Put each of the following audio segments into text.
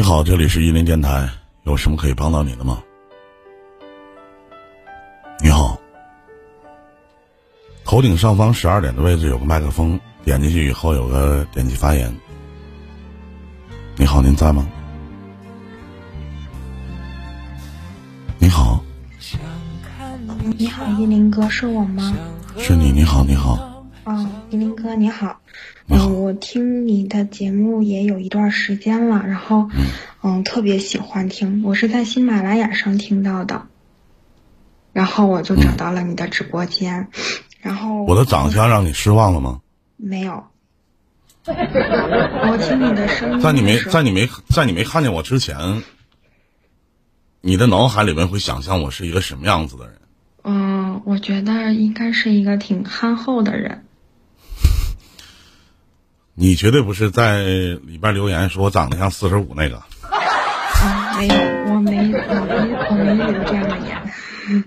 你好，这里是伊林电台，有什么可以帮到你的吗？你好，头顶上方十二点的位置有个麦克风，点进去以后有个点击发言。你好，您在吗？你好，你好，依林哥，是我吗？是你。你好，你好，哦，依林哥，你好。嗯，我听你的节目也有一段时间了，然后嗯嗯，特别喜欢听。我是在喜马拉雅上听到的，然后我就找到了你的直播间，然后我的长相让你失望了吗？没有。我听你的声音在你没在你没在你没看见我之前，你的脑海里面会想象我是一个什么样子的人？嗯，我觉得应该是一个挺憨厚的人。你绝对不是在里边留言说我长得像四十五那个。啊，没有，我没，我没，我没留这样的言。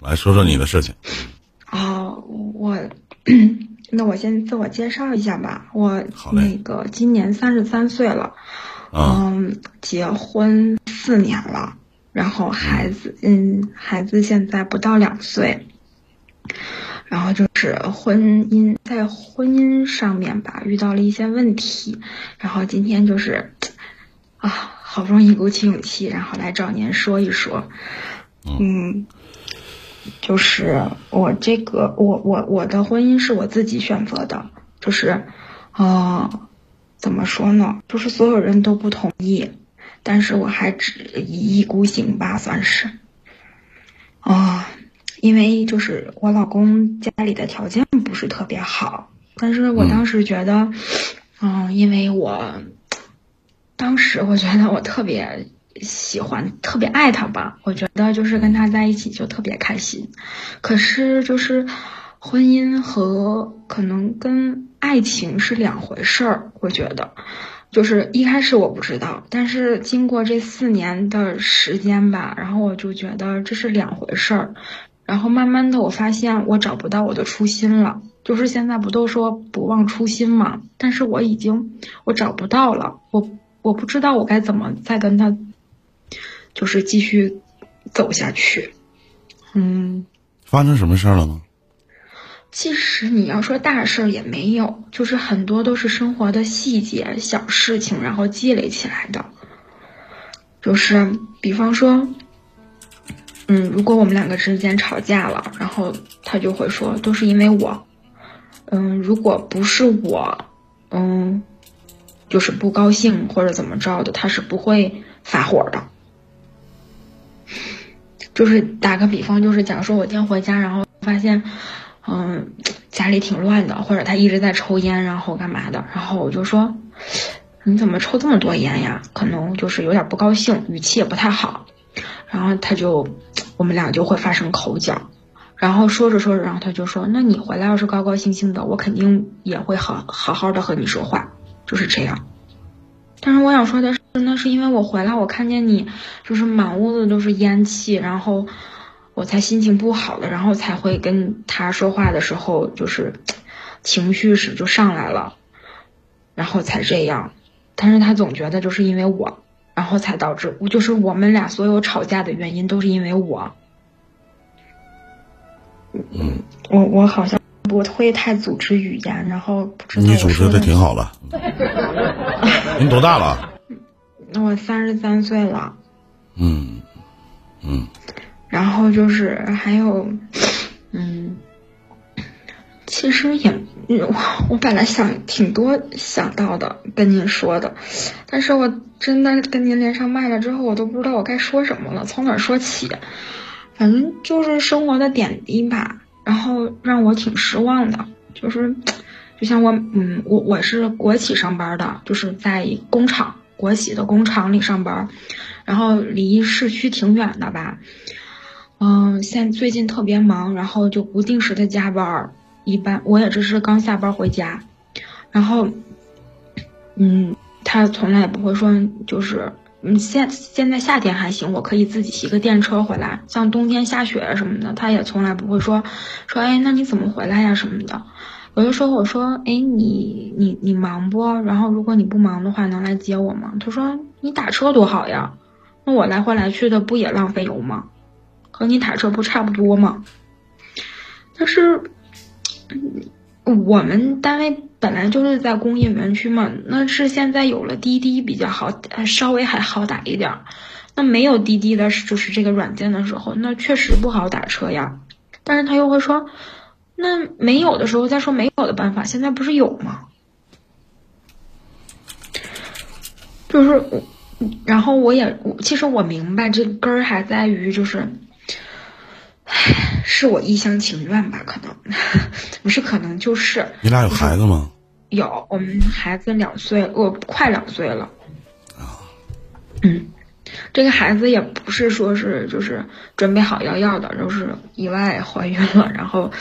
来说说你的事情。哦，我，那我先自我介绍一下吧。我那个今年三十三岁了，啊嗯，结婚四年了，然后孩子，嗯，孩子现在不到两岁。然后就是婚姻，在婚姻上面吧，遇到了一些问题，然后今天就是，啊，好不容易鼓起勇气，然后来找您说一说，嗯，就是我这个，我我我的婚姻是我自己选择的，就是，呃，怎么说呢？就是所有人都不同意，但是我还只一意孤行吧，算是，啊、因为就是我老公家里的条件不是特别好，但是我当时觉得，嗯、因为我当时我觉得我特别喜欢，特别爱他吧，我觉得就是跟他在一起就特别开心。可是就是婚姻和可能跟爱情是两回事儿，我觉得。就是一开始我不知道，但是经过这四年的时间吧，然后我就觉得这是两回事儿。然后慢慢的，我发现我找不到我的初心了。就是现在不都说不忘初心嘛？但是我已经我找不到了，我我不知道我该怎么再跟他，就是继续走下去。嗯，发生什么事儿了吗？其实你要说大事儿也没有，就是很多都是生活的细节、小事情，然后积累起来的。就是比方说，嗯，如果我们两个之间吵架了，然后他就会说都是因为我。嗯，如果不是我，嗯，就是不高兴或者怎么着的，他是不会发火的。就是打个比方，就是假如说我今天回家，然后发现，嗯，家里挺乱的，或者他一直在抽烟，然后干嘛的，然后我就说，你怎么抽这么多烟呀？可能就是有点不高兴，语气也不太好，然后他就，我们俩就会发生口角，然后说着说着，然后他就说，那你回来要是高高兴兴的，我肯定也会好好好的和你说话，就是这样。但是我想说的是，那是因为我回来，我看见你就是满屋子都是烟气，然后我才心情不好了，然后才会跟他说话的时候，就是情绪是就上来了，然后才这样。但是他总觉得就是因为我，然后才导致，就是我们俩所有吵架的原因都是因为我。嗯，我我好像不会太组织语言，然后不知道你组织的挺好了。你多大了？那我三十三岁了。嗯嗯，然后就是还有，嗯，其实也，我我本来想挺多想到的跟您说的，但是我真的跟您连上麦了之后，我都不知道我该说什么了，从哪说起？反正就是生活的点滴吧，然后让我挺失望的，就是，就像我，嗯，我我是国企上班的，就是在工厂，国企的工厂里上班，然后离市区挺远的吧。嗯，现最近特别忙，然后就不定时的加班儿。一般我也只是刚下班回家，然后，嗯，他从来也不会说，就是，嗯，现现在夏天还行，我可以自己骑个电车回来。像冬天下雪什么的，他也从来不会说，说，哎，那你怎么回来呀什么的。我就说我说哎你你你忙不？然后如果你不忙的话，能来接我吗？他说你打车多好呀，那我来回来去的不也浪费油吗？和你打车不差不多吗？但是，我们单位本来就是在工业园区嘛，那是现在有了滴滴比较好，稍微还好打一点儿。那没有滴滴的，就是这个软件的时候，那确实不好打车呀。但是他又会说，那没有的时候再说没有的办法，现在不是有吗？就是我，然后我也，其实我明白这根儿还在于就是。是我一厢情愿吧？可能 不是，可能就是。你俩有孩子吗？有，我们孩子两岁，我快两岁了。啊。嗯，这个孩子也不是说是就是准备好要要的，就是意外怀孕了，然后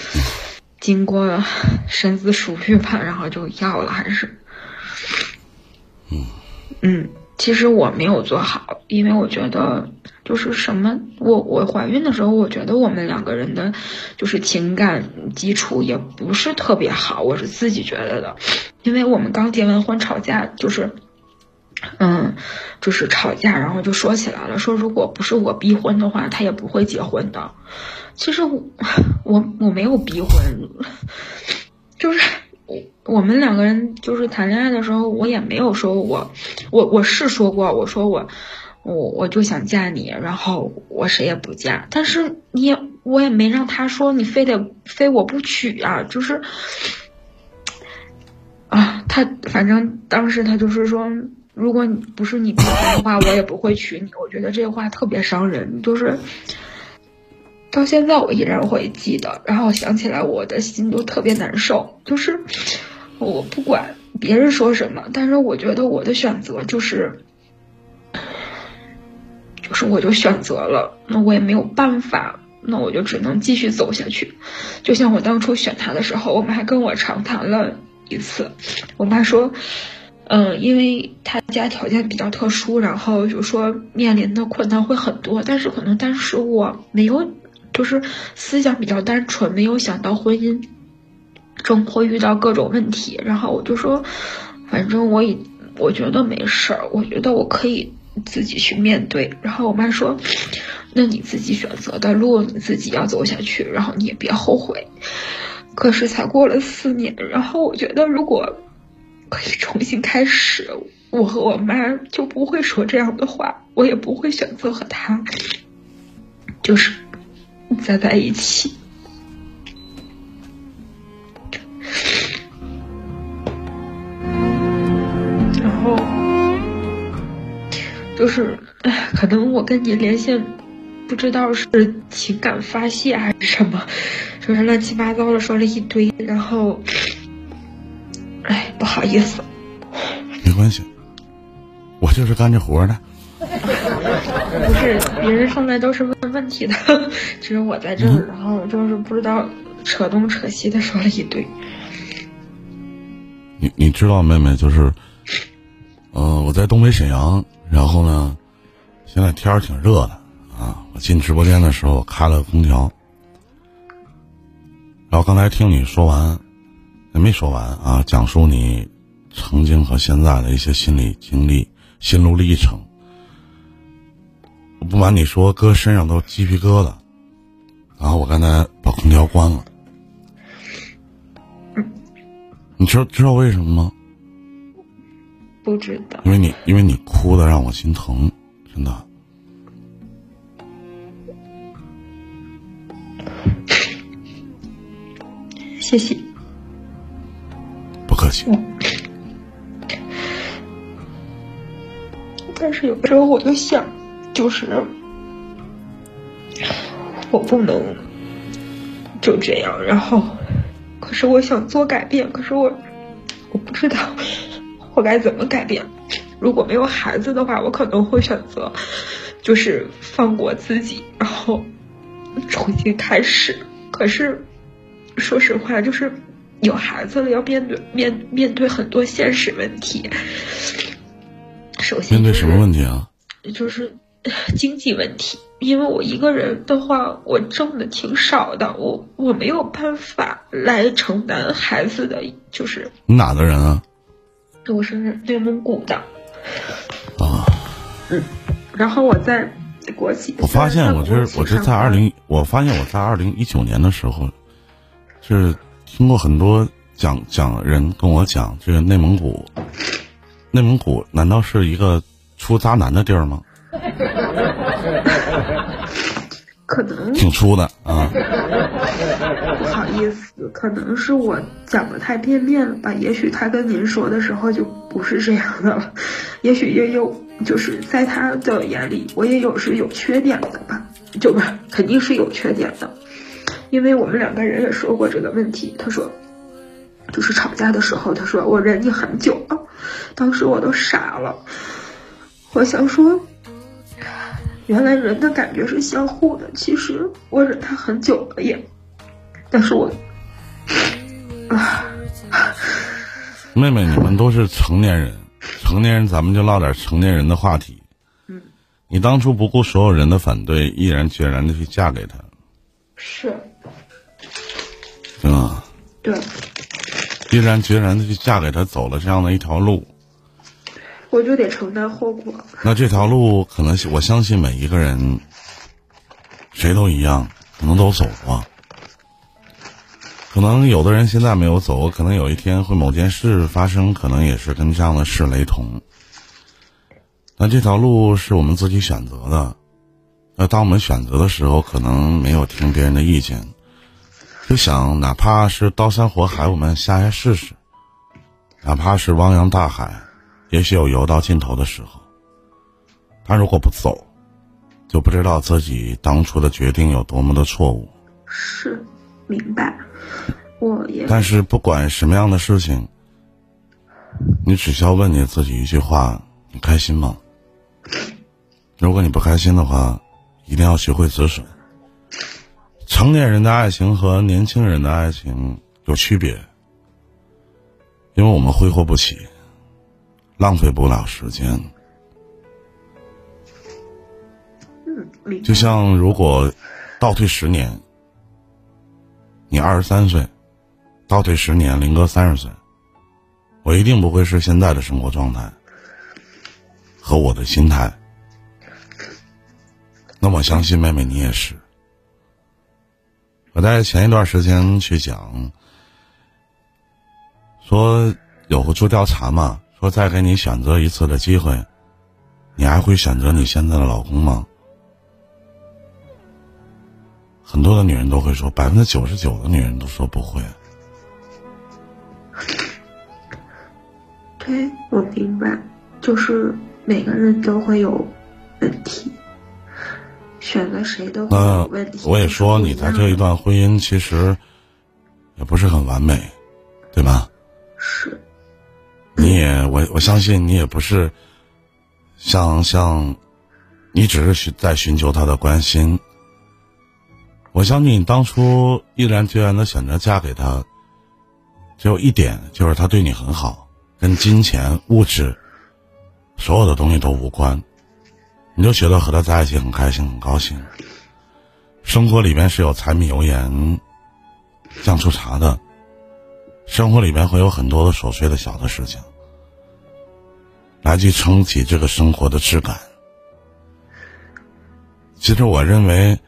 经过深思熟虑吧，然后就要了，还是。嗯。嗯。其实我没有做好，因为我觉得就是什么，我我怀孕的时候，我觉得我们两个人的，就是情感基础也不是特别好，我是自己觉得的，因为我们刚结完婚吵架，就是，嗯，就是吵架，然后就说起来了，说如果不是我逼婚的话，他也不会结婚的。其实我 我我没有逼婚，就是。我们两个人就是谈恋爱的时候，我也没有说我，我我是说过，我说我，我我就想嫁你，然后我谁也不嫁。但是你也我也没让他说你非得非我不娶啊，就是，啊，他反正当时他就是说，如果你不是你逼婚的话，我也不会娶你。我觉得这话特别伤人，就是到现在我依然会记得，然后想起来我的心都特别难受，就是。我不管别人说什么，但是我觉得我的选择就是，就是我就选择了，那我也没有办法，那我就只能继续走下去。就像我当初选他的时候，我们还跟我长谈了一次。我妈说，嗯，因为他家条件比较特殊，然后就说面临的困难会很多，但是可能当时我没有，就是思想比较单纯，没有想到婚姻。中会遇到各种问题，然后我就说，反正我已我觉得没事儿，我觉得我可以自己去面对。然后我妈说，那你自己选择的路，你自己要走下去，然后你也别后悔。可是才过了四年，然后我觉得如果可以重新开始，我和我妈就不会说这样的话，我也不会选择和他，就是再在一起。然后就是，哎，可能我跟你连线，不知道是情感发泄还是什么，就是乱七八糟的说了一堆，然后，哎，不好意思。没关系，我就是干这活的。不是，别人上来都是问问题的，只有我在这儿，然后就是不知道扯东扯西的说了一堆。你你知道，妹妹就是，呃，我在东北沈阳。然后呢，现在天儿挺热的啊！我进直播间的时候开了空调。然后刚才听你说完，还没说完啊，讲述你曾经和现在的一些心理经历、心路历程。我不瞒你说，哥身上都鸡皮疙瘩。然后我刚才把空调关了。你知道知道为什么吗？不知道，因为你，因为你哭的让我心疼，真的。谢谢，不客气。但是有时候我就想，就是我不能就这样，然后，可是我想做改变，可是我我不知道。我该怎么改变？如果没有孩子的话，我可能会选择，就是放过自己，然后重新开始。可是，说实话，就是有孩子了，要面对面面对很多现实问题。首先，面对什么问题啊？就是经济问题，因为我一个人的话，我挣的挺少的，我我没有办法来承担孩子的，就是你哪的人啊？我是内蒙古的，啊，嗯，然后我在国企，我发现我这我这在二零。零，我发现我在二零一九年的时候，是听过很多讲讲人跟我讲，这个内蒙古，内蒙古难道是一个出渣男的地儿吗？可能挺粗的啊，不好意思，可能是我讲的太片面了吧？也许他跟您说的时候就不是这样的了，也许也有，就是在他的眼里，我也有是有缺点的吧？就不肯定是有缺点的，因为我们两个人也说过这个问题。他说，就是吵架的时候，他说我忍你很久了，当时我都傻了，我想说。原来人的感觉是相互的，其实我忍他很久了也，但是我啊，妹妹，你们都是成年人，成年人咱们就唠点成年人的话题。嗯，你当初不顾所有人的反对，毅然决然的去嫁给他，是，对吧？对，毅然决然的去嫁给他，走了这样的一条路。我就得承担后果。那这条路，可能我相信每一个人，谁都一样，可能都走过。可能有的人现在没有走，可能有一天会某件事发生，可能也是跟这样的事雷同。那这条路是我们自己选择的。那当我们选择的时候，可能没有听别人的意见，就想哪怕是刀山火海，我们下下试试；哪怕是汪洋大海。也许有游到尽头的时候，他如果不走，就不知道自己当初的决定有多么的错误。是，明白。我也。但是不管什么样的事情，你只需要问你自己一句话：你开心吗？如果你不开心的话，一定要学会止损。成年人的爱情和年轻人的爱情有区别，因为我们挥霍不起。浪费不了时间。嗯，就像如果倒退十年，你二十三岁；倒退十年，林哥三十岁，我一定不会是现在的生活状态和我的心态。那我相信妹妹你也是。我在前一段时间去讲，说有个做调查嘛。说再给你选择一次的机会，你还会选择你现在的老公吗？很多的女人都会说，百分之九十九的女人都说不会。对，我明白，就是每个人都会有问题，选择谁都会有问题。我也说，你在这一段婚姻其实也不是很完美，对吧？是。你也我我相信你也不是，像像，你只是寻在寻求他的关心。我相信你当初毅然决然的选择嫁给他，只有一点就是他对你很好，跟金钱物质，所有的东西都无关，你就觉得和他在一起很开心很高兴。生活里面是有柴米油盐，酱醋茶的。生活里面会有很多的琐碎的小的事情，来去撑起这个生活的质感。其实我认为，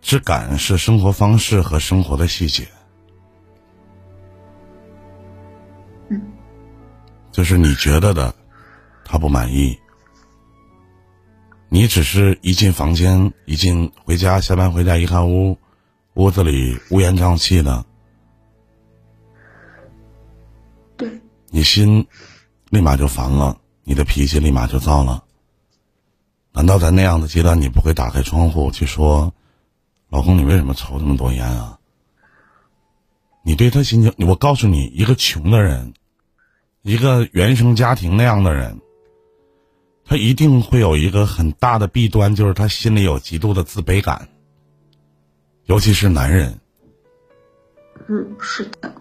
质感是生活方式和生活的细节。嗯，就是你觉得的，他不满意。你只是一进房间，一进回家，下班回家一看屋，屋子里乌烟瘴气的。你心立马就烦了，你的脾气立马就糟了。难道在那样的阶段，你不会打开窗户去说：“老公，你为什么抽这么多烟啊？”你对他心情，我告诉你，一个穷的人，一个原生家庭那样的人，他一定会有一个很大的弊端，就是他心里有极度的自卑感，尤其是男人。嗯，是的。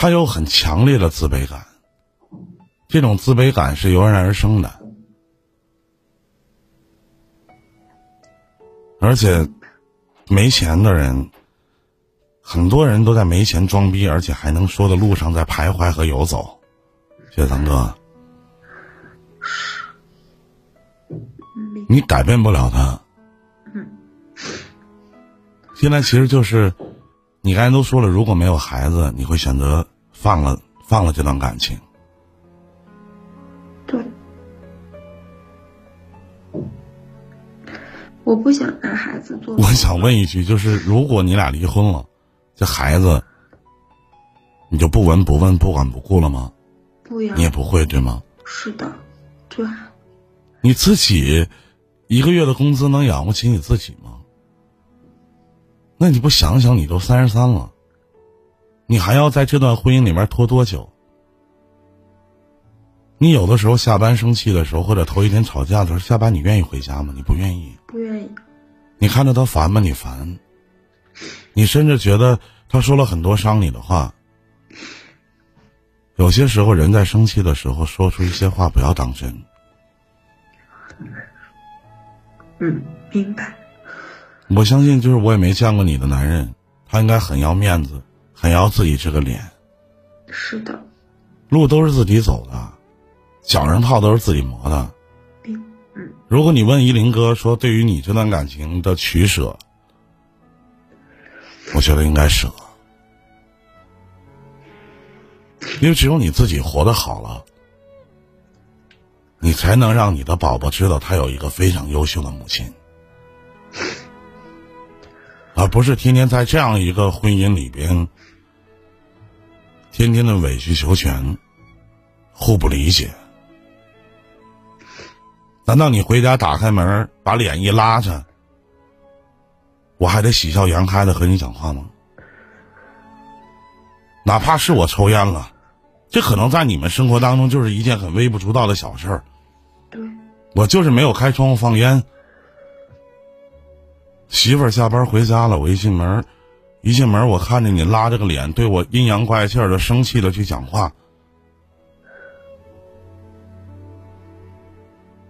他有很强烈的自卑感，这种自卑感是油然而生的。而且没钱的人，很多人都在没钱装逼，而且还能说的路上在徘徊和游走。谢谢堂哥，你改变不了他。现在其实就是，你刚才都说了，如果没有孩子，你会选择放了放了这段感情。对，我不想拿孩子做。我想问一句，就是如果你俩离婚了，这孩子，你就不闻不问、不管不顾了吗？不呀。你也不会对吗？是的，对。你自己一个月的工资能养活起你自己吗？那你不想想，你都三十三了，你还要在这段婚姻里面拖多久？你有的时候下班生气的时候，或者头一天吵架的时候，下班你愿意回家吗？你不愿意。不愿意。你看着他烦吗？你烦。你甚至觉得他说了很多伤你的话。有些时候，人在生气的时候说出一些话，不要当真。嗯，明白。我相信，就是我也没见过你的男人，他应该很要面子，很要自己这个脸。是的。路都是自己走的。脚上套都是自己磨的，嗯。如果你问依林哥说，对于你这段感情的取舍，我觉得应该舍，因为只有你自己活得好了，你才能让你的宝宝知道他有一个非常优秀的母亲，而不是天天在这样一个婚姻里边，天天的委曲求全，互不理解。难道你回家打开门，把脸一拉着，我还得喜笑颜开的和你讲话吗？哪怕是我抽烟了，这可能在你们生活当中就是一件很微不足道的小事儿。对，我就是没有开窗户放烟。媳妇儿下班回家了，我一进门，一进门我看见你拉着个脸对我阴阳怪气的、生气的去讲话。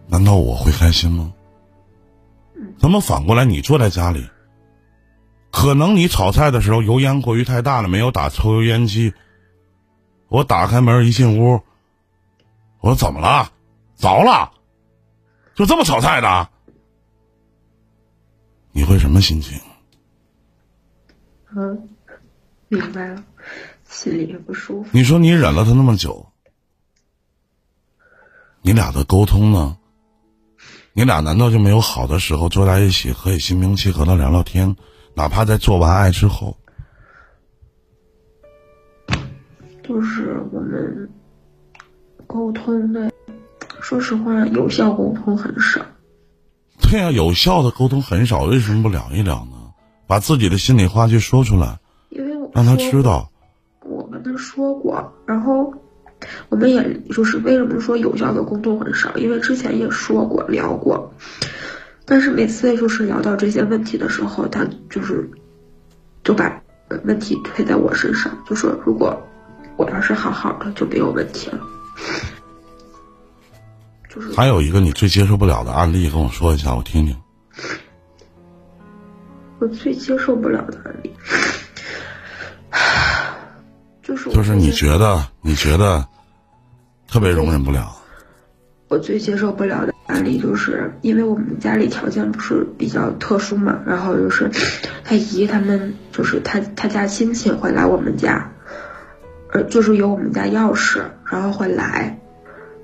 难道我会开心吗？怎么反过来你坐在家里？可能你炒菜的时候油烟过于太大了，没有打抽油烟机。我打开门一进屋，我说怎么了？着了？就这么炒菜的？你会什么心情？嗯，明白了，心里也不舒服。你说你忍了他那么久，你俩的沟通呢？你俩难道就没有好的时候坐在一起可以心平气和的聊聊天，哪怕在做完爱之后？就是我们沟通的，说实话，有效沟通很少。对呀，有效的沟通很少，为什么不聊一聊呢？把自己的心里话去说出来，因为我让他知道。我跟他说过，然后。我们也就是为什么说有效的沟通很少，因为之前也说过聊过，但是每次就是聊到这些问题的时候，他就是就把问题推在我身上，就说如果我要是好好的就没有问题了。就是还有一个你最接受不了的案例，跟我说一下，我听听。我最接受不了的案例。就是就是你觉得你觉得特别容忍不了。我最接受不了的案例就是，因为我们家里条件不是比较特殊嘛，然后就是他姨他们就是他他家亲戚会来我们家，呃，就是有我们家钥匙，然后会来，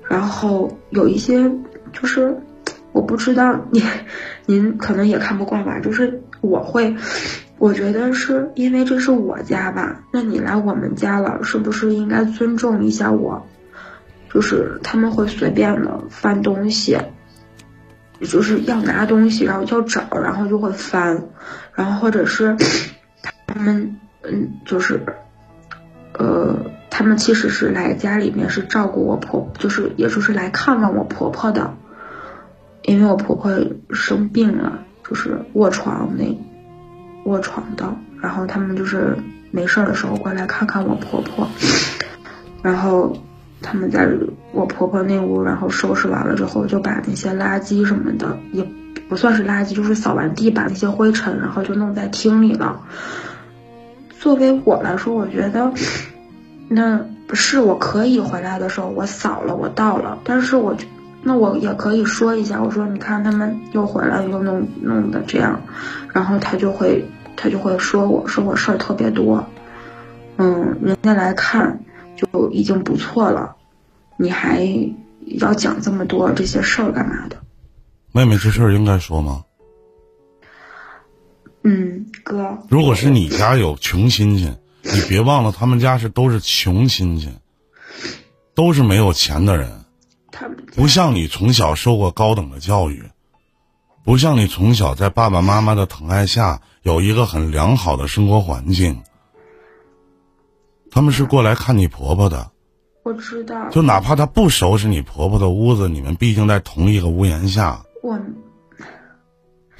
然后有一些就是我不知道您您可能也看不惯吧，就是我会。我觉得是因为这是我家吧，那你来我们家了，是不是应该尊重一下我？就是他们会随便的翻东西，就是要拿东西，然后要找，然后就会翻，然后或者是他们嗯，就是呃，他们其实是来家里面是照顾我婆，就是也就是来看望我婆婆的，因为我婆婆生病了，就是卧床那。卧床的，然后他们就是没事儿的时候过来看看我婆婆，然后他们在我婆婆那屋，然后收拾完了之后，就把那些垃圾什么的也不算是垃圾，就是扫完地把那些灰尘，然后就弄在厅里了。作为我来说，我觉得，那不是我可以回来的时候我扫了，我到了，但是我就，那我也可以说一下，我说你看他们又回来又弄弄的这样，然后他就会他就会说我说我事儿特别多，嗯，人家来看就已经不错了，你还要讲这么多这些事儿干嘛的？妹妹，这事儿应该说吗？嗯，哥，如果是你家有穷亲戚，你别忘了他们家是都是穷亲戚，都是没有钱的人，他们不像你从小受过高等的教育，不像你从小在爸爸妈妈的疼爱下有一个很良好的生活环境，他们是过来看你婆婆的，我知道，就哪怕他不收拾你婆婆的屋子，你们毕竟在同一个屋檐下，我。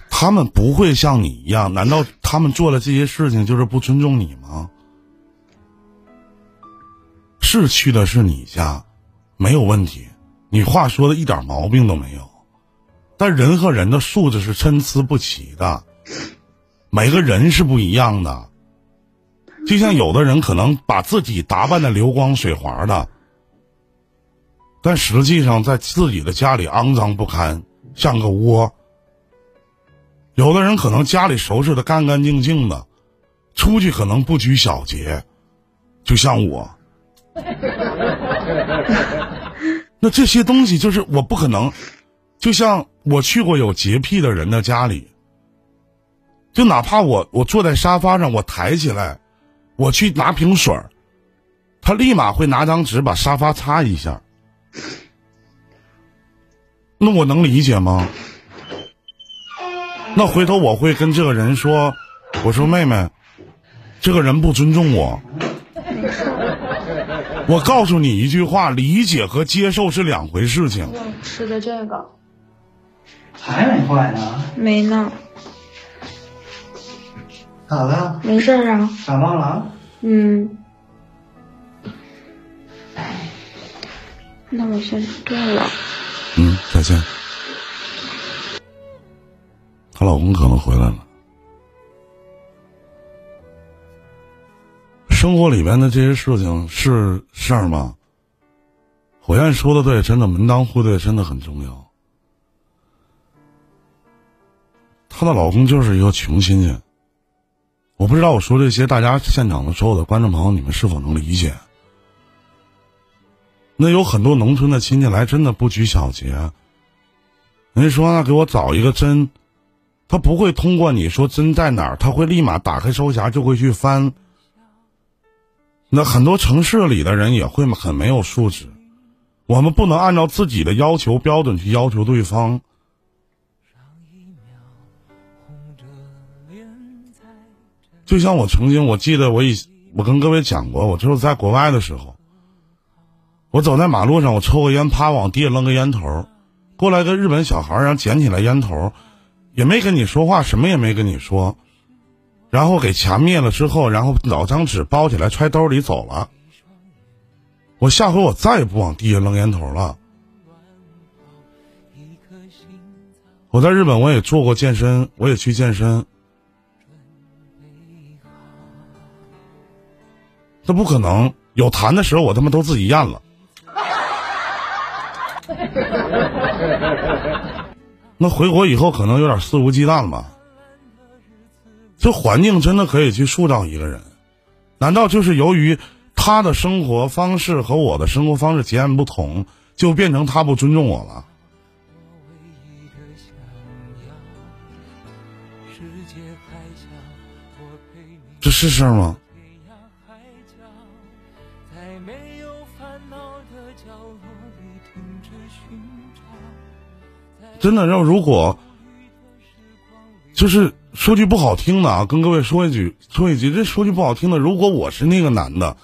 他们不会像你一样，难道他们做了这些事情就是不尊重你吗？是去的是你家，没有问题，你话说的一点毛病都没有。但人和人的素质是参差不齐的，每个人是不一样的。就像有的人可能把自己打扮的流光水滑的，但实际上在自己的家里肮脏不堪，像个窝。有的人可能家里收拾的干干净净的，出去可能不拘小节，就像我。那这些东西就是我不可能，就像我去过有洁癖的人的家里，就哪怕我我坐在沙发上，我抬起来，我去拿瓶水儿，他立马会拿张纸把沙发擦一下。那我能理解吗？那回头我会跟这个人说，我说妹妹，这个人不尊重我。我告诉你一句话，理解和接受是两回事情。吃的这个还没坏呢，没呢，咋了？没事儿啊，感冒了啊？嗯。那我先断了，嗯，再见。她老公可能回来了。生活里边的这些事情是事儿吗？火焰说的对，真的门当户对真的很重要。她的老公就是一个穷亲戚，我不知道我说这些，大家现场的所有的观众朋友，你们是否能理解？那有很多农村的亲戚来，真的不拘小节。人家说那给我找一个针，他不会通过你说针在哪儿，他会立马打开收匣就会去翻。那很多城市里的人也会很没有素质，我们不能按照自己的要求标准去要求对方。就像我曾经，我记得我以我跟各位讲过，我就是在国外的时候，我走在马路上，我抽个烟，啪往地下扔个烟头，过来个日本小孩，然后捡起来烟头，也没跟你说话，什么也没跟你说，然后给掐灭了之后，然后老张纸包起来揣兜里走了。我下回我再也不往地下扔烟头了。我在日本我也做过健身，我也去健身。这不可能，有痰的时候我他妈都自己咽了。那回国以后可能有点肆无忌惮吧。这环境真的可以去塑造一个人，难道就是由于他的生活方式和我的生活方式截然不同，就变成他不尊重我了？这是事吗？真的，要如果就是说句不好听的啊，跟各位说一句，说一句，这说句不好听的，如果我是那个男的，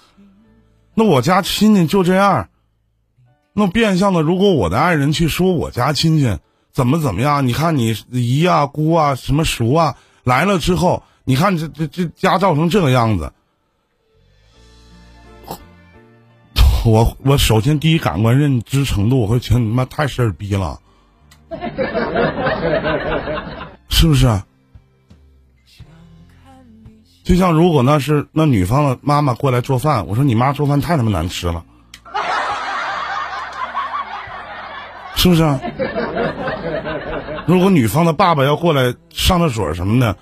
那我家亲戚就这样，那变相的，如果我的爱人去说我家亲戚怎么怎么样，你看你姨啊、姑啊、什么叔啊来了之后，你看这这这家造成这个样子，我我首先第一感官认知程度，我会觉得你妈太事儿逼了。是不是？就像如果那是那女方的妈妈过来做饭，我说你妈做饭太他妈难吃了，是不是？如果女方的爸爸要过来上厕所什么的，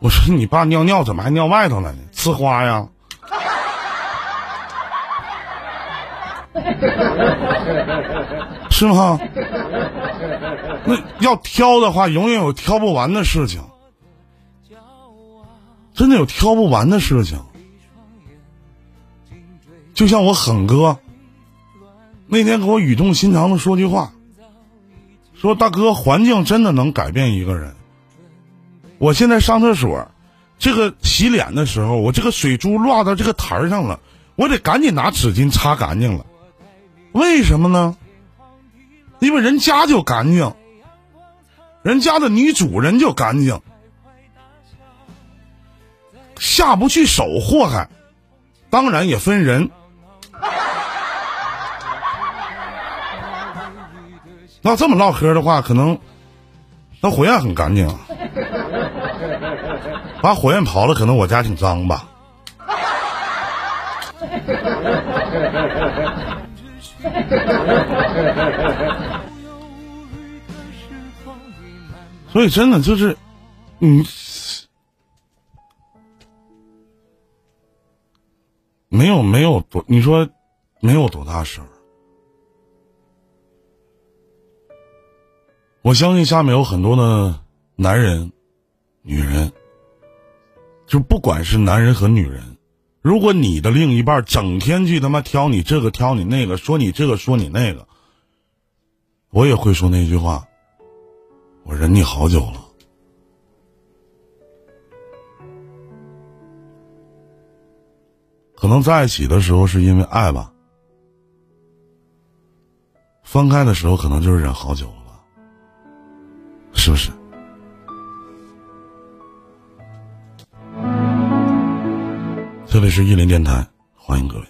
我说你爸尿尿怎么还尿外头了呢？呲花呀！是吗？那要挑的话，永远有挑不完的事情，真的有挑不完的事情。就像我狠哥那天给我语重心长的说句话，说大哥，环境真的能改变一个人。我现在上厕所，这个洗脸的时候，我这个水珠落到这个台上了，我得赶紧拿纸巾擦干净了。为什么呢？因为人家就干净，人家的女主人就干净，下不去手祸害。当然也分人。那这么唠嗑的话，可能那火焰很干净，把火焰刨了，可能我家挺脏吧。所以真的就是，嗯，没有没有多，你说没有多大事儿。我相信下面有很多的男人、女人，就不管是男人和女人。如果你的另一半整天去他妈挑你这个挑你那个，说你这个说你那个，我也会说那句话。我忍你好久了，可能在一起的时候是因为爱吧，分开的时候可能就是忍好久了吧，是不是？这里是玉林电台，欢迎各位。